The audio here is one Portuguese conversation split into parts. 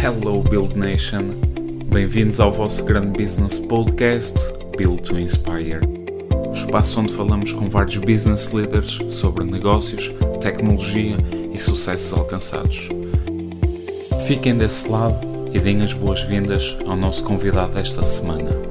Hello Build Nation, bem-vindos ao vosso grande business podcast Build to Inspire. O espaço onde falamos com vários business leaders sobre negócios, tecnologia e sucessos alcançados. Fiquem desse lado e deem as boas-vindas ao nosso convidado desta semana.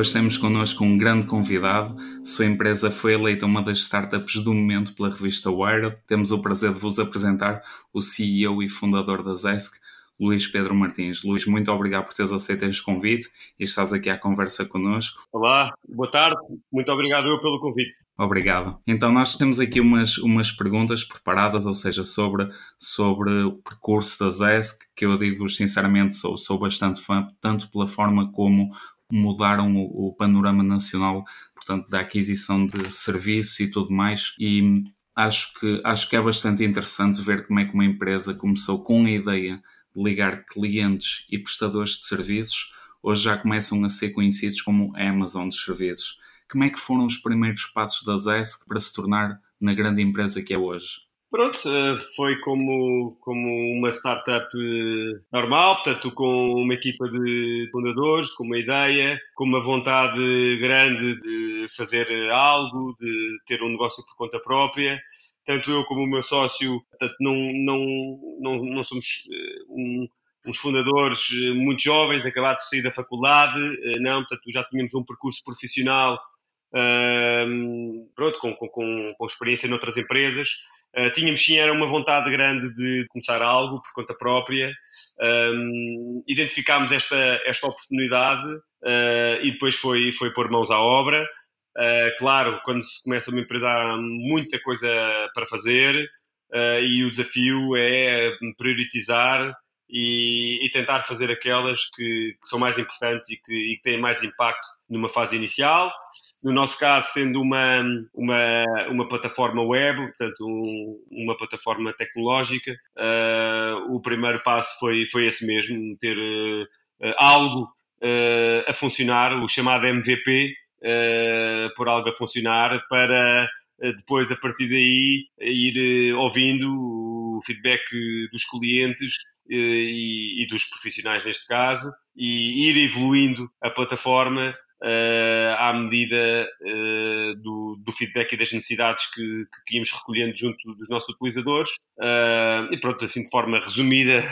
Hoje temos connosco um grande convidado. Sua empresa foi eleita uma das startups do momento pela revista Wired. Temos o prazer de vos apresentar o CEO e fundador da Zesk, Luís Pedro Martins. Luís, muito obrigado por teres aceito este convite e estás aqui à conversa connosco. Olá, boa tarde. Muito obrigado eu pelo convite. Obrigado. Então nós temos aqui umas, umas perguntas preparadas, ou seja, sobre, sobre o percurso da Zesk, que eu digo-vos sinceramente sou, sou bastante fã, tanto pela forma como mudaram o, o panorama nacional, portanto, da aquisição de serviços e tudo mais. E acho que, acho que é bastante interessante ver como é que uma empresa começou com a ideia de ligar clientes e prestadores de serviços, hoje já começam a ser conhecidos como Amazon dos serviços. Como é que foram os primeiros passos da ZESC para se tornar na grande empresa que é hoje? Pronto, eh, foi como, como uma startup eh, normal, portanto, com uma equipa de fundadores, com uma ideia, com uma vontade grande de fazer algo, de ter um negócio por conta própria. Tanto eu como o meu sócio, portanto, não, não, não, não somos eh, um, uns fundadores muito jovens, acabados de sair da faculdade, não, portanto, já tínhamos um percurso profissional pronto, com, com, com experiência noutras empresas. Uh, tínhamos sim, era uma vontade grande de começar algo por conta própria. Um, identificámos esta, esta oportunidade uh, e depois foi, foi pôr mãos à obra. Uh, claro, quando se começa uma empresa há muita coisa para fazer e o desafio é priorizar e, e tentar fazer aquelas que, que, são mais importantes e que, e que têm mais impacto numa fase inicial. No nosso caso, sendo uma, uma, uma plataforma web, portanto, um, uma plataforma tecnológica, uh, o primeiro passo foi, foi esse mesmo, ter uh, algo uh, a funcionar, o chamado MVP, por algo a funcionar, para depois, a partir daí, ir ouvindo o feedback dos clientes e, e, dos profissionais neste caso, e ir evoluindo a plataforma uh, à medida uh, do, do, feedback e das necessidades que, que, íamos recolhendo junto dos nossos utilizadores. Uh, e pronto, assim de forma resumida,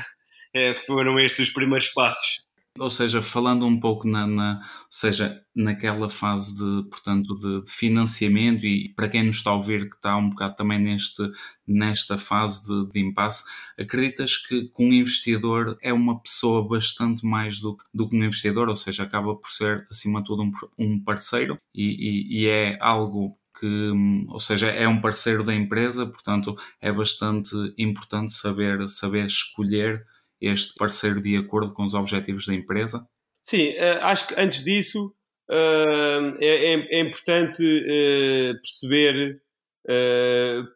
foram estes os primeiros passos ou seja, falando um pouco na, na, seja, naquela fase de, portanto, de, de, financiamento e para quem nos está a ouvir que está um bocado também neste, nesta fase de, de impasse, acreditas que, que um investidor é uma pessoa bastante mais do, do que um investidor, ou seja, acaba por ser acima de tudo um, um parceiro e, e, e é algo que, ou seja, é um parceiro da empresa, portanto é bastante importante saber, saber escolher este parceiro de acordo com os objetivos da empresa? Sim, eh, acho que antes disso eh, é, é, é importante eh, perceber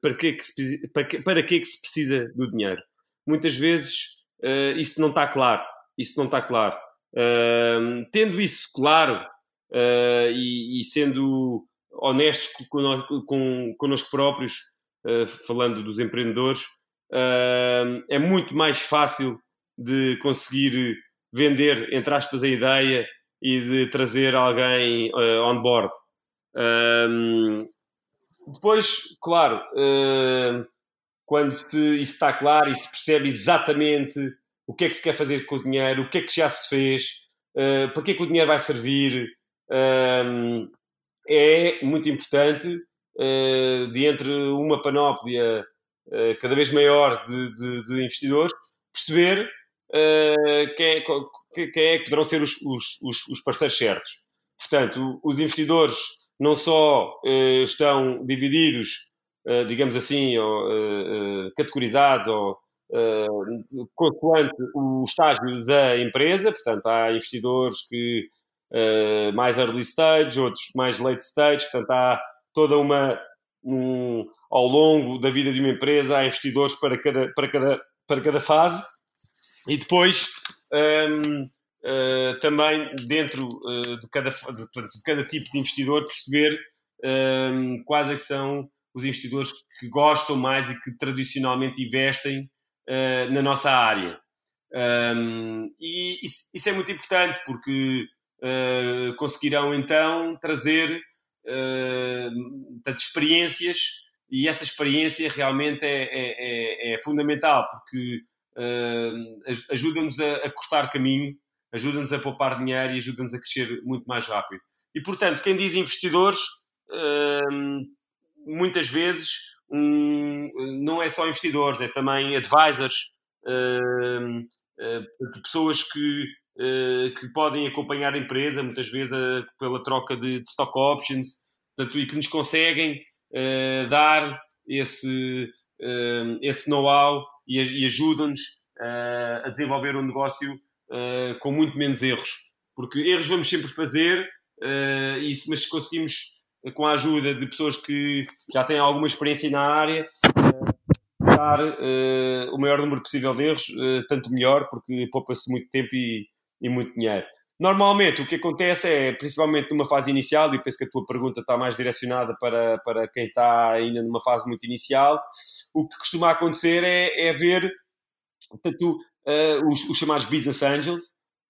para que, é se, para, que, se precisa do dinheiro. Muitas vezes isso não está claro. Isso não está claro. Tendo isso claro e, sendo honestos connosco próprios, falando dos empreendedores, é muito mais fácil de conseguir vender, entre aspas, a ideia e de trazer alguém uh, on board. Um, depois, claro, uh, quando se, isso está claro e se percebe exatamente o que é que se quer fazer com o dinheiro, o que é que já se fez, uh, para que é que o dinheiro vai servir, um, é muito importante, uh, de entre uma panóplia cada vez maior de, de, de investidores, perceber uh, quem, é, quem, é, que poderão ser os, os, os, parceiros certos. Portanto, os investidores não só uh, estão divididos, uh, digamos assim, ou, categorizados ou consoante o estágio da empresa, portanto, há investidores que mais early stage, outros mais late stage, portanto, há toda uma um, ao longo da vida de uma empresa há investidores para cada, para cada, para cada fase e depois, um, uh, eh, também dentro uh, de, cada, de, de, cada tipo de investidor, perceber um, quais é são os investidores que gostam mais e que tradicionalmente investem uh, na nossa área. Um, e isso, isso, é muito importante porque conseguirão então trazer uh, experiências e essa experiência realmente é, é, é, é fundamental porque ajuda-nos a, cortar caminho, ajuda-nos a poupar dinheiro e ajuda-nos a crescer muito mais rápido. E portanto, quem diz investidores, muitas vezes não é só investidores, é também advisors, uh, pessoas que, que podem acompanhar a empresa, muitas vezes pela troca de, stock options, portanto, e que nos conseguem dar esse, esse know-how e, e ajudam-nos uh, a desenvolver um negócio com muito menos erros. Porque erros vamos sempre fazer, isso, mas se conseguimos, com a ajuda de pessoas que já têm alguma experiência na área, dar o maior número possível de erros, tanto melhor, porque poupa-se muito tempo e, e muito dinheiro. Normalmente o que acontece é, principalmente numa fase inicial, e penso que a tua pergunta está mais direcionada para, para quem está ainda numa fase muito inicial, o que costuma acontecer é, é ver portanto, uh, os, os, chamados business angels,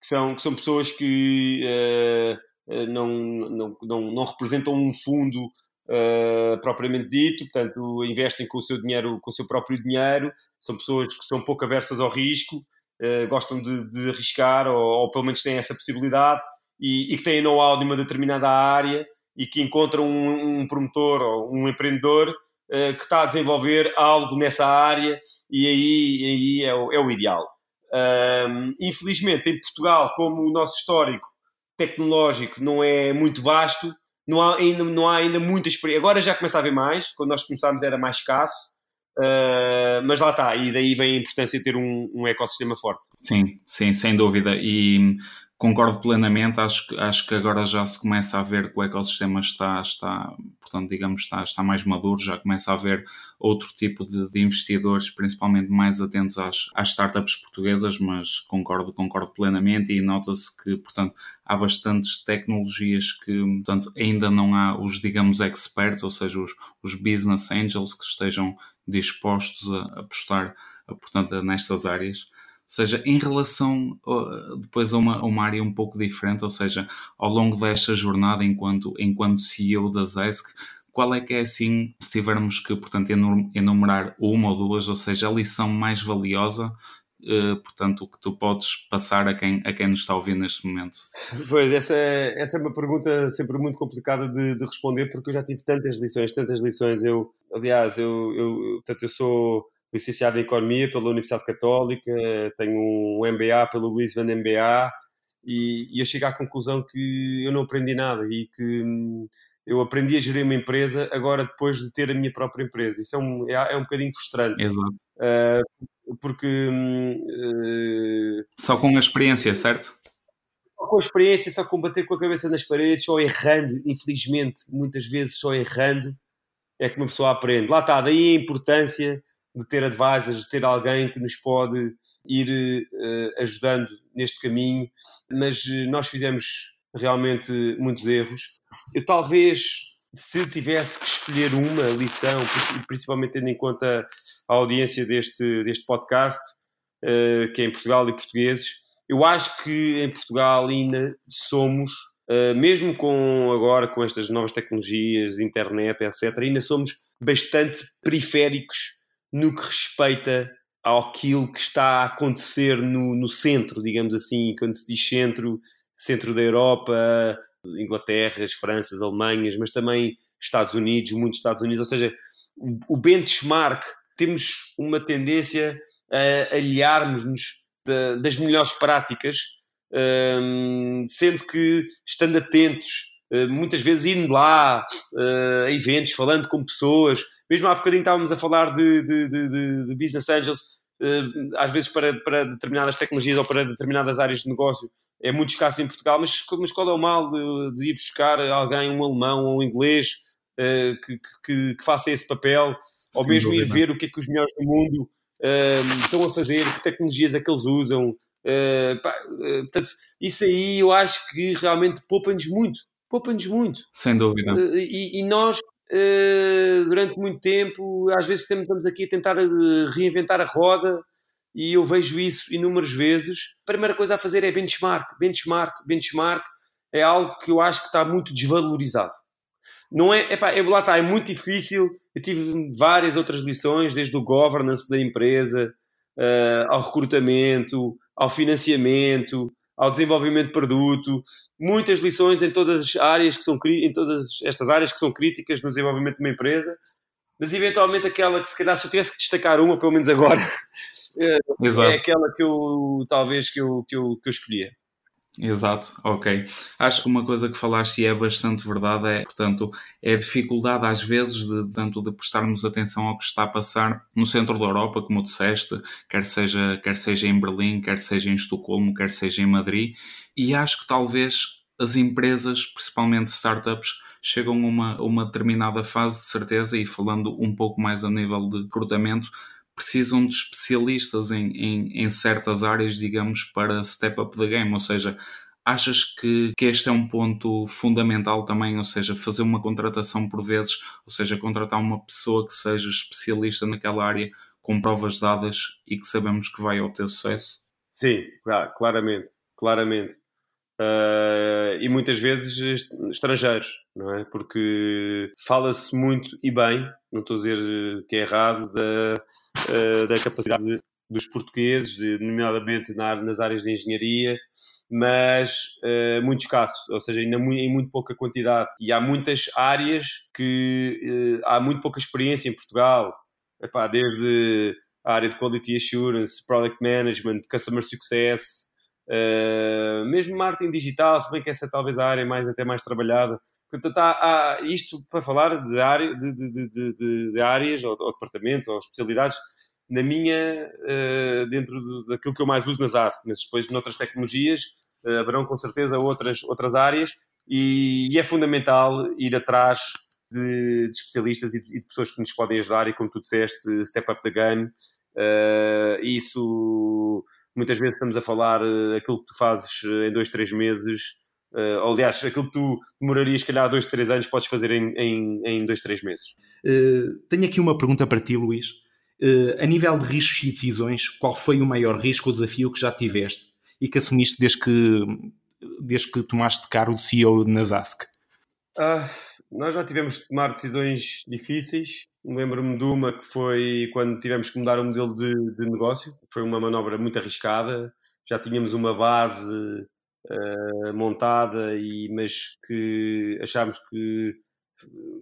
que são, que são pessoas que uh, não, não, não, não, representam um fundo uh, propriamente dito, portanto, investem com o seu dinheiro, com o seu próprio dinheiro, são pessoas que são pouco aversas ao risco uh, gostam de, de arriscar ou, ou, pelo menos têm essa possibilidade e, e que têm know-how de uma determinada área e que encontram um, um promotor ou um empreendedor uh, que está a desenvolver algo nessa área e aí, aí é, o, é o ideal. Um, infelizmente, em Portugal, como o nosso histórico tecnológico não é muito vasto, não há ainda, não há ainda muita experiência. Agora já começa a haver mais, quando nós começámos era mais escasso, Uh, mas lá está, e daí vem a importância de ter um, um, ecossistema forte. Sim, sim, sem dúvida. E concordo plenamente, acho que, acho que agora já se começa a ver que o ecossistema está, está portanto, digamos, está, está mais maduro, já começa a haver outro tipo de, de investidores, principalmente mais atentos às, às startups portuguesas, mas concordo, concordo plenamente e nota-se que, portanto, há bastantes tecnologias que, portanto, ainda não há os, digamos, experts, ou seja, os, os business angels que estejam dispostos a apostar, portanto, nestas áreas seja, em relação depois a uma, a uma, área um pouco diferente, ou seja, ao longo desta jornada enquanto, enquanto CEO da ZESC, qual é que é assim, se tivermos que, portanto, enumerar uma ou duas, ou seja, a lição mais valiosa Uh, portanto, que tu podes passar a quem, a quem nos está ouvir neste momento? Pois, essa é, essa é uma pergunta sempre muito complicada de, de, responder, porque eu já tive tantas lições, tantas lições. Eu, aliás, eu, eu, portanto, eu sou licenciado em Economia pela Universidade Católica, tenho um MBA pelo Lisbon MBA e, e eu chego à conclusão que eu não aprendi nada e que hum, eu aprendi a gerir uma empresa agora depois de ter a minha própria empresa. Isso é um, é, é um bocadinho frustrante. Exato. Uh, porque... Uh, só com a experiência, certo? Só com a experiência, só com bater com a cabeça nas paredes, só errando, infelizmente, muitas vezes só errando, é que uma pessoa aprende. Lá está, daí a importância de ter advisors, de ter alguém que nos pode ir uh, ajudando neste caminho, mas uh, nós fizemos realmente muitos erros. Eu talvez, se tivesse que escolher uma lição, principalmente tendo em conta a audiência deste, deste podcast, uh, que é em Portugal e portugueses, eu acho que em Portugal ainda somos, mesmo com agora com estas novas tecnologias, internet, etc., ainda somos bastante periféricos no que respeita àquilo que está a acontecer no, no centro, digamos assim, quando se diz centro, centro da Europa, Inglaterra, Franças, Alemanhas, mas também Estados Unidos, muitos Estados Unidos, ou seja, o, benchmark, temos uma tendência a aliarmos-nos das melhores práticas, um, sendo que estando atentos, uh, muitas vezes indo lá a eventos, falando com pessoas, mesmo há bocadinho estávamos a falar de, de, de, de business angels, uh, às vezes para, para determinadas tecnologias ou para determinadas áreas de negócio, é muito escasso em Portugal, mas, mas qual é o mal de, de ir buscar alguém, um alemão ou um inglês, uh, que, que, que, faça esse papel, ou mesmo ir ver o que é que os melhores do mundo uh, estão a fazer, que tecnologias é que eles usam. Pá, portanto, isso aí eu acho que realmente poupa-nos muito poupa-nos muito. Sem dúvida. E, e, nós uh, durante muito tempo, às vezes estamos aqui a tentar reinventar a roda e eu vejo isso inúmeras vezes. A primeira coisa a fazer é benchmark, benchmark, benchmark. É algo que eu acho que está muito desvalorizado. Não é, epá, é, lá está, é muito difícil. Eu tive várias outras lições, desde o governance da empresa, uh, ao recrutamento, ao financiamento, ao desenvolvimento de produto, muitas lições em todas as áreas que são em todas estas áreas que são críticas no desenvolvimento de uma empresa, mas eventualmente aquela que se calhar se eu tivesse que destacar uma, pelo menos agora, é, é aquela que eu talvez que eu, que eu, que eu escolhia. Exato, ok. Acho que uma coisa que falaste e é bastante verdade é, portanto, é a dificuldade às vezes de, tanto de prestarmos atenção ao que está a passar no centro da Europa, como disseste, quer seja, quer seja em Berlim, quer seja em Estocolmo, quer seja em Madrid, e acho que talvez as empresas, principalmente startups, chegam a uma, uma determinada fase de certeza e falando um pouco mais a nível de recrutamento, precisam de especialistas em, em, em, certas áreas, digamos, para step up the game. Ou seja, achas que, que este é um ponto fundamental também? Ou seja, fazer uma contratação por vezes, ou seja, contratar uma pessoa que seja especialista naquela área com provas dadas e que sabemos que vai obter sucesso? Sim, claramente, claramente. Uh, e muitas vezes estrangeiros, não é? Porque fala-se muito e bem, não estou a dizer que é errado, da, uh, da capacidade dos portugueses, nomeadamente nas áreas de engenharia, mas uh, muito escasso, ou seja, ainda em muito pouca quantidade. E há muitas áreas que há muito pouca experiência em Portugal, Epá, desde a área de Quality Assurance, Product Management, Customer Success, Uh, mesmo marketing digital, se bem que essa é talvez a área mais, até mais trabalhada. Portanto, há, há isto para falar de, área, de, de, de, áreas ou, ou, departamentos ou especialidades na minha, uh, dentro daquilo que eu mais uso nas ASC, mas depois noutras tecnologias uh, haverão com certeza outras, outras áreas e, e é fundamental ir atrás de, especialistas e de, pessoas que nos podem ajudar e como tu disseste, step up the game. isso muitas vezes estamos a falar uh, aquilo que tu fazes uh, em dois, três meses, uh, aliás, aquilo que tu demorarias, se calhar, dois, três anos, podes fazer em, em, em dois, três meses. Uh, tenho aqui uma pergunta para ti, Luís. a nível de riscos e decisões, qual foi o maior risco ou desafio que já tiveste e que assumiste desde que, desde que tomaste cargo de CEO na ZASC? Uh, nós já tivemos de tomar decisões difíceis. Lembro-me de uma que foi quando tivemos que mudar o modelo de, de negócio. Foi uma manobra muito arriscada. Já tínhamos uma base uh, montada, e, mas que achámos que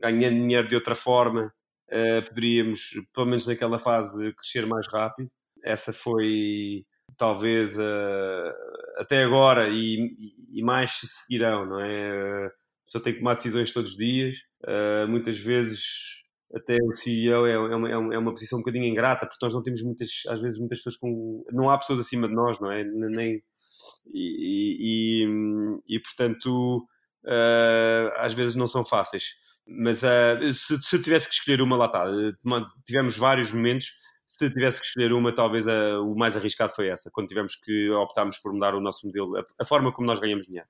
ganhando dinheiro de outra forma uh, poderíamos, pelo menos naquela fase, crescer mais rápido. Essa foi talvez uh, até agora e, e, mais se seguirão, não é? pessoa tem que tomar decisões todos os dias. Uh, muitas vezes, até o CEO é, é, uma, é, uma, posição um bocadinho ingrata, porque nós não temos muitas, às vezes, muitas pessoas com. Não há pessoas acima de nós, não é? Nem. E, e, e portanto, uh, às vezes não são fáceis. Mas uh, se, se tivesse que escolher uma, lá está. Tivemos vários momentos se tivesse que escolher uma, talvez a, o mais arriscado foi essa, quando tivemos que optarmos por mudar o nosso modelo, a, a forma como nós ganhamos dinheiro.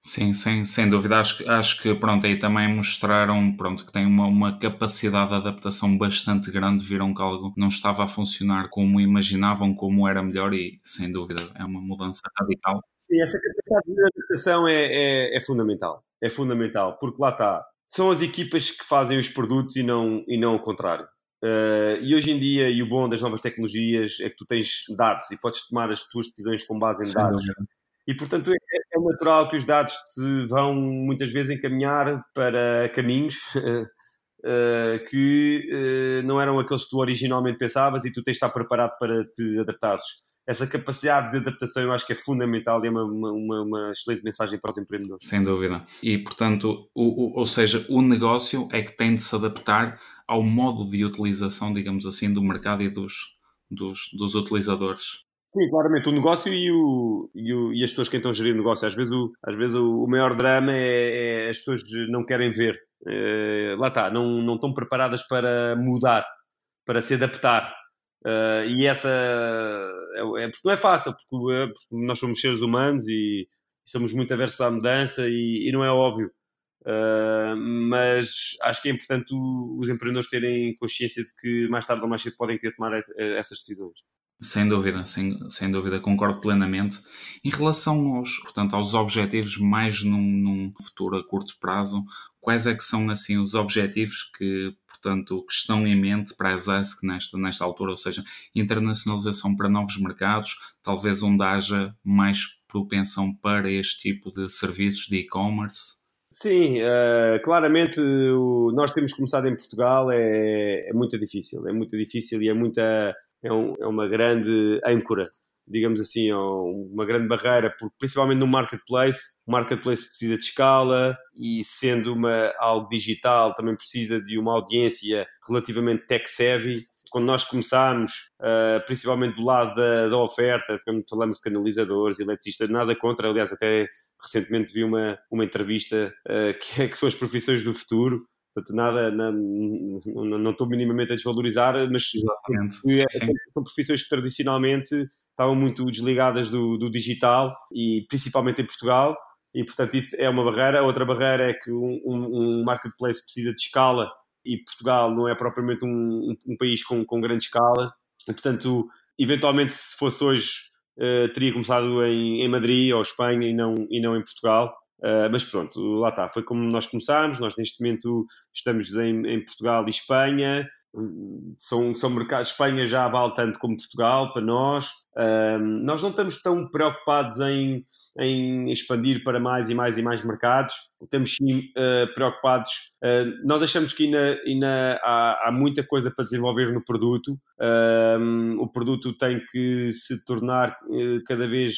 Sim, sem, sem dúvida. Acho, acho que pronto, aí também mostraram pronto, que tem uma, uma capacidade de adaptação bastante grande. Viram que algo não estava a funcionar como imaginavam, como era melhor, e sem dúvida é uma mudança radical. Sim, essa capacidade de adaptação é, é, é fundamental. É fundamental, porque lá está. São as equipas que fazem os produtos e não, e não o contrário. Uh, e hoje em dia, e o bom das novas tecnologias é que tu tens dados e podes tomar as tuas decisões com base em Sem dados. Dúvida. E, portanto, é, é natural que os dados te vão muitas vezes encaminhar para caminhos uh, que uh, não eram aqueles que tu originalmente pensavas e tu tens de estar preparado para te adaptares. Essa capacidade de adaptação eu acho que é fundamental e é uma, uma, uma excelente mensagem para os empreendedores. Sem dúvida. E, portanto, o, o, ou seja, o negócio é que tem de se adaptar ao modo de utilização, digamos assim, do mercado e dos, dos, dos utilizadores. Sim, claramente, o negócio e, o, e, o, e as pessoas que estão gerir o negócio. Às vezes o, às vezes o, o maior drama é, é, as pessoas não querem ver. É, lá está, não, não estão preparadas para mudar, para se adaptar. Uh, e essa é, é, porque não é fácil, porque, é, porque, nós somos seres humanos e somos muito aversos à mudança e, e não é óbvio. Uh, mas acho que é importante os empreendedores terem consciência de que mais tarde ou mais cedo podem ter de tomar essas decisões. Sem dúvida, sem, sem dúvida, concordo plenamente. Em relação aos, portanto, aos objetivos mais num, num futuro a curto prazo, quais é que são assim os objetivos que, portanto, que estão em mente para a ZESC nesta, nesta altura, ou seja, internacionalização para novos mercados, talvez onde haja mais propensão para este tipo de serviços de e-commerce? Sim, uh, claramente o, nós temos começado em Portugal, é, é muito difícil, é muito difícil e é muita é, um, é uma grande âncora, digamos assim, é uma grande barreira, porque principalmente no marketplace, o marketplace precisa de escala e sendo uma, algo digital também precisa de uma audiência relativamente tech-savvy. Quando nós começámos, uh, principalmente do lado da, da oferta, quando falamos de canalizadores, eletricistas, nada contra, aliás, até recentemente vi uma, uma entrevista uh, que, é, que são as profissões do futuro, Portanto, nada, não, não, estou minimamente a desvalorizar, mas é, são profissões que tradicionalmente estavam muito desligadas do, do, digital e principalmente em Portugal. E, portanto, isso é uma barreira. Outra barreira é que um, um, um marketplace precisa de escala e Portugal não é propriamente um, um país com, com, grande escala. E, portanto, eventualmente, se fosse hoje, uh, teria começado em, em Madrid ou Espanha e não, e não em Portugal. Uh, mas pronto, lá está, foi como nós começámos. Nós neste momento estamos em, em Portugal e Espanha. São, são mercados, Espanha já vale tanto como Portugal para nós. Uh, nós não estamos tão preocupados em, em expandir para mais e mais e mais mercados. Estamos sim uh, preocupados. nós achamos que ainda, ainda há, há, muita coisa para desenvolver no produto. o produto tem que se tornar cada vez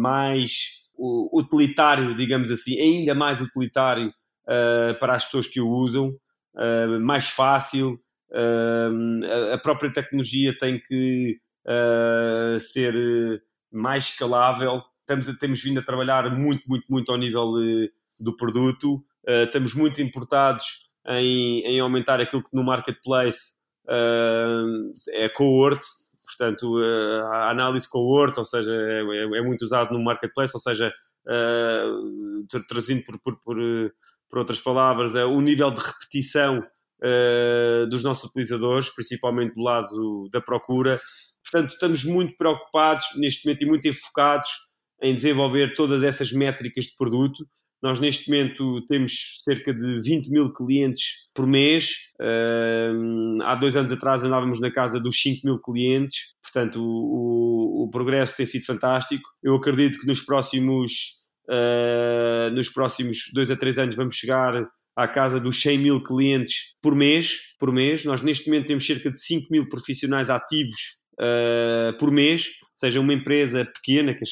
mais utilitário, digamos assim, ainda mais utilitário uh, para as pessoas que o usam, uh, mais fácil. Uh, a própria tecnologia tem que ser mais escalável. Estamos, temos vindo a trabalhar muito, muito, muito ao nível de, do produto. estamos muito importados em, em, aumentar aquilo que no marketplace é cohort, portanto, eh, a análise cohort, ou seja, é, é, é, muito usado no marketplace, ou seja, uh, traduzindo por, por, por, por, outras palavras, é o nível de repetição uh, dos nossos utilizadores, principalmente do lado da procura. Portanto, estamos muito preocupados neste momento e muito enfocados em desenvolver todas essas métricas de produto nós, neste momento, temos cerca de 20 mil clientes por mês. Há dois anos atrás andávamos na casa dos 5 mil clientes. Portanto, o, o, o progresso tem sido fantástico. Eu acredito que nos próximos, uh, nos próximos dois a três anos vamos chegar à casa dos 100 mil clientes por mês. Por mês. Nós, neste momento, temos cerca de 5 mil profissionais ativos Uh, por mês, seja uma empresa pequena, que,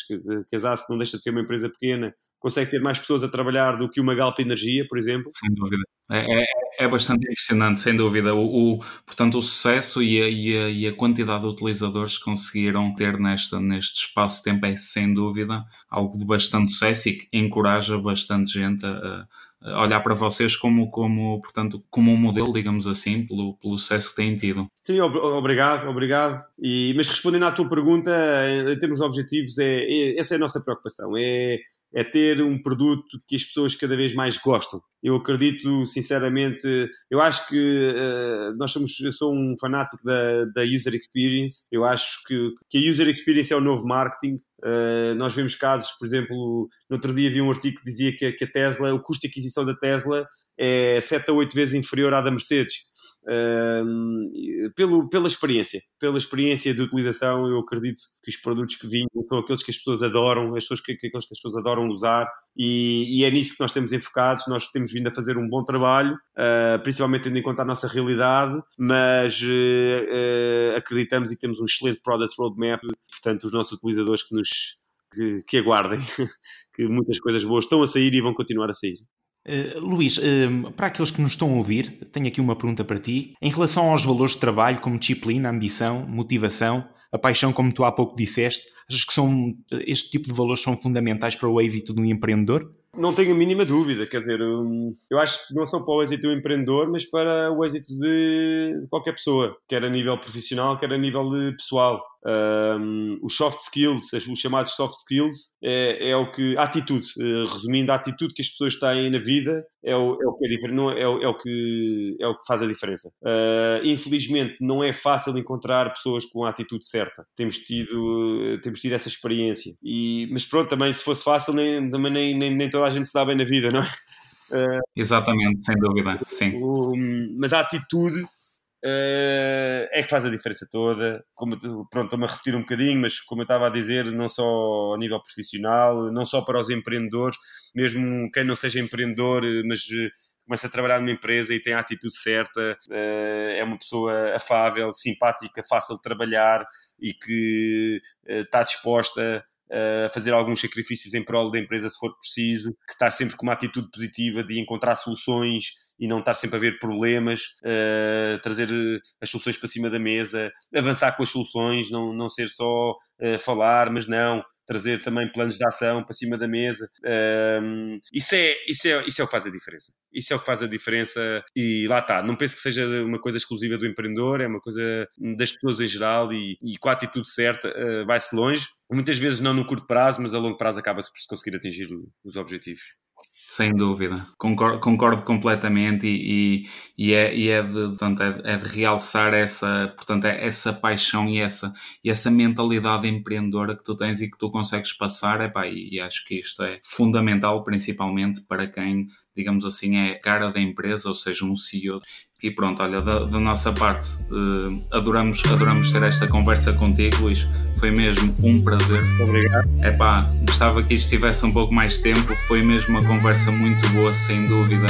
que a ZAS não deixa de ser uma empresa pequena, consegue ter mais pessoas a trabalhar do que uma Galp Energia, por exemplo. Sem dúvida. É, é, é bastante impressionante, sem dúvida. O, o portanto, o sucesso e a, e, a, e a, quantidade de utilizadores que conseguiram ter nesta, neste espaço de tempo é, sem dúvida, algo de bastante sucesso e que encoraja bastante gente a, a olhar para vocês como, como, portanto, como um modelo, digamos assim, pelo, pelo sucesso que têm tido. Sim, obrigado, obrigado. E, mas respondendo à tua pergunta, em termos de objetivos, é, é, essa é a nossa preocupação. É é ter um produto que as pessoas cada vez mais gostam. Eu acredito, sinceramente, eu acho que uh, nós somos, eu sou um fanático da, da user experience. Eu acho que, que a user experience é o novo marketing. Uh, nós vemos casos, por exemplo, no outro dia vi um artigo que dizia que, que a Tesla, o custo de aquisição da Tesla é 7 a 8 vezes inferior à da Mercedes pelo, pela experiência, pela experiência de utilização, eu acredito que os produtos que vinham são aqueles que as pessoas adoram, as pessoas que, que, aqueles que as pessoas adoram usar, e, e, é nisso que nós estamos enfocados. Nós temos vindo a fazer um bom trabalho, uh, principalmente tendo em conta a nossa realidade, mas uh, acreditamos e temos um excelente product roadmap, portanto, os nossos utilizadores que nos que, que aguardem, que muitas coisas boas estão a sair e vão continuar a sair. Uh, Luís, uh, para aqueles que nos estão a ouvir, tenho aqui uma pergunta para ti. Em relação aos valores de trabalho, como disciplina, ambição, motivação, a paixão, como tu há pouco disseste, achas que são, este tipo de valores são fundamentais para o êxito de um empreendedor? Não tenho a mínima dúvida, quer dizer, hum, eu acho que não são para o êxito do empreendedor, mas para o êxito de qualquer pessoa, quer a nível profissional, quer a nível pessoal. Um, os soft skills, os chamados soft skills, é, é o que. A atitude, uh, resumindo, a atitude que as pessoas têm na vida é o, é o, que, é, não, é, o, é, o que, é o que faz a diferença. Uh, infelizmente, não é fácil encontrar pessoas com a atitude certa. Temos tido, temos tido essa experiência. E, mas pronto, também se fosse fácil, nem, também nem, nem, nem toda a gente se dá bem na vida, não é? Uh, Exatamente, sem dúvida, sim. mas a atitude é que faz a diferença toda. Como, pronto, estou-me a repetir um bocadinho, mas como eu estava a dizer, não só a nível profissional, não só para os empreendedores, mesmo quem não seja empreendedor, mas eh, começa a trabalhar numa empresa e tem a atitude certa, é uma pessoa afável, simpática, fácil de trabalhar e que está disposta fazer alguns sacrifícios em prol da empresa se for preciso, que está sempre com uma atitude positiva de encontrar soluções e não estar sempre a ver problemas, uh, trazer as soluções para cima da mesa, avançar com as soluções, não, não ser só uh, falar, mas não, trazer também planos de ação para cima da mesa. Um, isso, é, isso, é, isso é o que faz a diferença. Isso é o que faz a diferença e lá está. Não penso que seja uma coisa exclusiva do empreendedor, é uma coisa das pessoas em geral e, e com a atitude certa uh, vai-se longe. Muitas vezes não no curto prazo, mas a longo prazo acaba-se por se conseguir atingir os objetivos. Sem dúvida, concordo, concordo completamente e, e, e, é, e é, de, portanto, é, é, de realçar essa, portanto, é essa paixão e essa, e essa mentalidade empreendedora que tu tens e que tu consegues passar, epá, e, e acho que isto é fundamental, principalmente para quem, digamos assim, é cara da empresa, ou seja, um CEO e pronto, olha, da, da nossa parte, uh, adoramos, adoramos ter esta conversa contigo, Luís. Foi mesmo um prazer. Obrigado. É pá, gostava que isto tivesse um pouco mais tempo. Foi mesmo uma conversa muito boa, sem dúvida.